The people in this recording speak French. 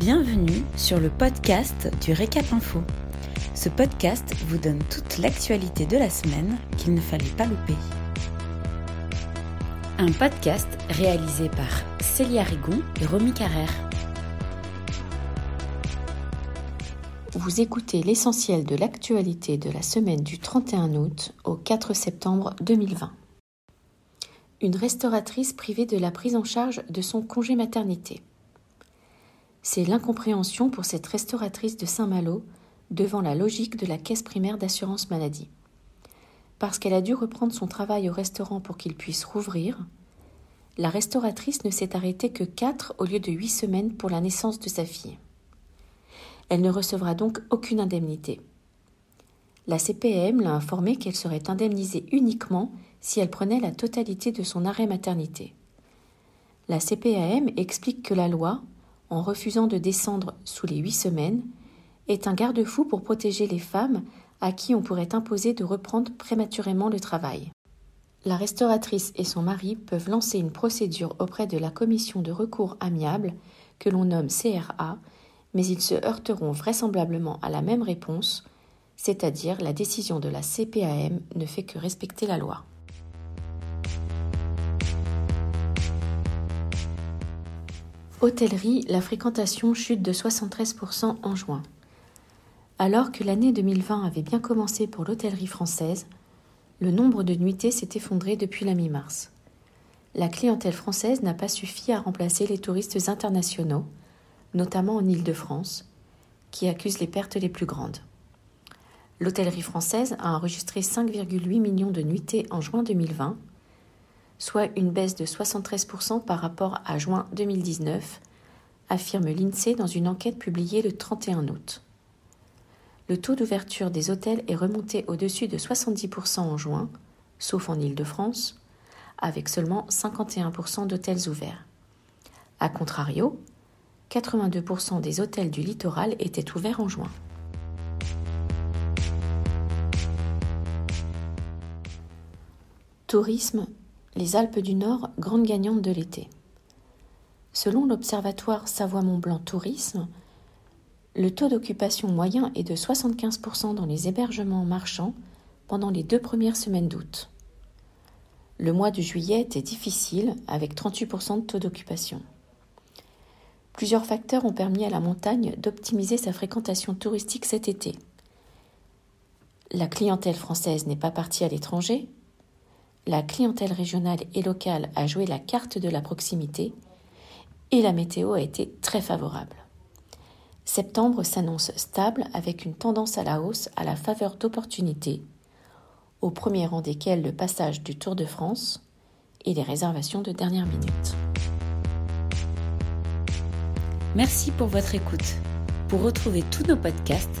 Bienvenue sur le podcast du Récap Info. Ce podcast vous donne toute l'actualité de la semaine qu'il ne fallait pas louper. Un podcast réalisé par Célia Rigon et Romy Carrère. Vous écoutez l'essentiel de l'actualité de la semaine du 31 août au 4 septembre 2020. Une restauratrice privée de la prise en charge de son congé maternité. C'est l'incompréhension pour cette restauratrice de Saint-Malo devant la logique de la caisse primaire d'assurance maladie. Parce qu'elle a dû reprendre son travail au restaurant pour qu'il puisse rouvrir, la restauratrice ne s'est arrêtée que quatre au lieu de huit semaines pour la naissance de sa fille. Elle ne recevra donc aucune indemnité. La CPM l'a informée qu'elle serait indemnisée uniquement si elle prenait la totalité de son arrêt maternité. La CPAM explique que la loi, en refusant de descendre sous les huit semaines, est un garde-fou pour protéger les femmes à qui on pourrait imposer de reprendre prématurément le travail. La restauratrice et son mari peuvent lancer une procédure auprès de la commission de recours amiable, que l'on nomme CRA, mais ils se heurteront vraisemblablement à la même réponse, c'est-à-dire la décision de la CPAM ne fait que respecter la loi. Hôtellerie, la fréquentation chute de 73% en juin. Alors que l'année 2020 avait bien commencé pour l'hôtellerie française, le nombre de nuitées s'est effondré depuis la mi-mars. La clientèle française n'a pas suffi à remplacer les touristes internationaux, notamment en Île-de-France, qui accusent les pertes les plus grandes. L'hôtellerie française a enregistré 5,8 millions de nuitées en juin 2020, soit une baisse de 73% par rapport à juin 2019, affirme l'INSEE dans une enquête publiée le 31 août. Le taux d'ouverture des hôtels est remonté au-dessus de 70% en juin, sauf en Île-de-France, avec seulement 51% d'hôtels ouverts. A contrario, 82% des hôtels du littoral étaient ouverts en juin. Tourisme les Alpes du Nord, grandes gagnantes de l'été. Selon l'Observatoire Savoie-Mont-Blanc Tourisme, le taux d'occupation moyen est de 75% dans les hébergements marchands pendant les deux premières semaines d'août. Le mois de juillet était difficile avec 38% de taux d'occupation. Plusieurs facteurs ont permis à la montagne d'optimiser sa fréquentation touristique cet été. La clientèle française n'est pas partie à l'étranger, la clientèle régionale et locale a joué la carte de la proximité et la météo a été très favorable. Septembre s'annonce stable avec une tendance à la hausse à la faveur d'opportunités, au premier rang desquelles le passage du Tour de France et les réservations de dernière minute. Merci pour votre écoute. Pour retrouver tous nos podcasts,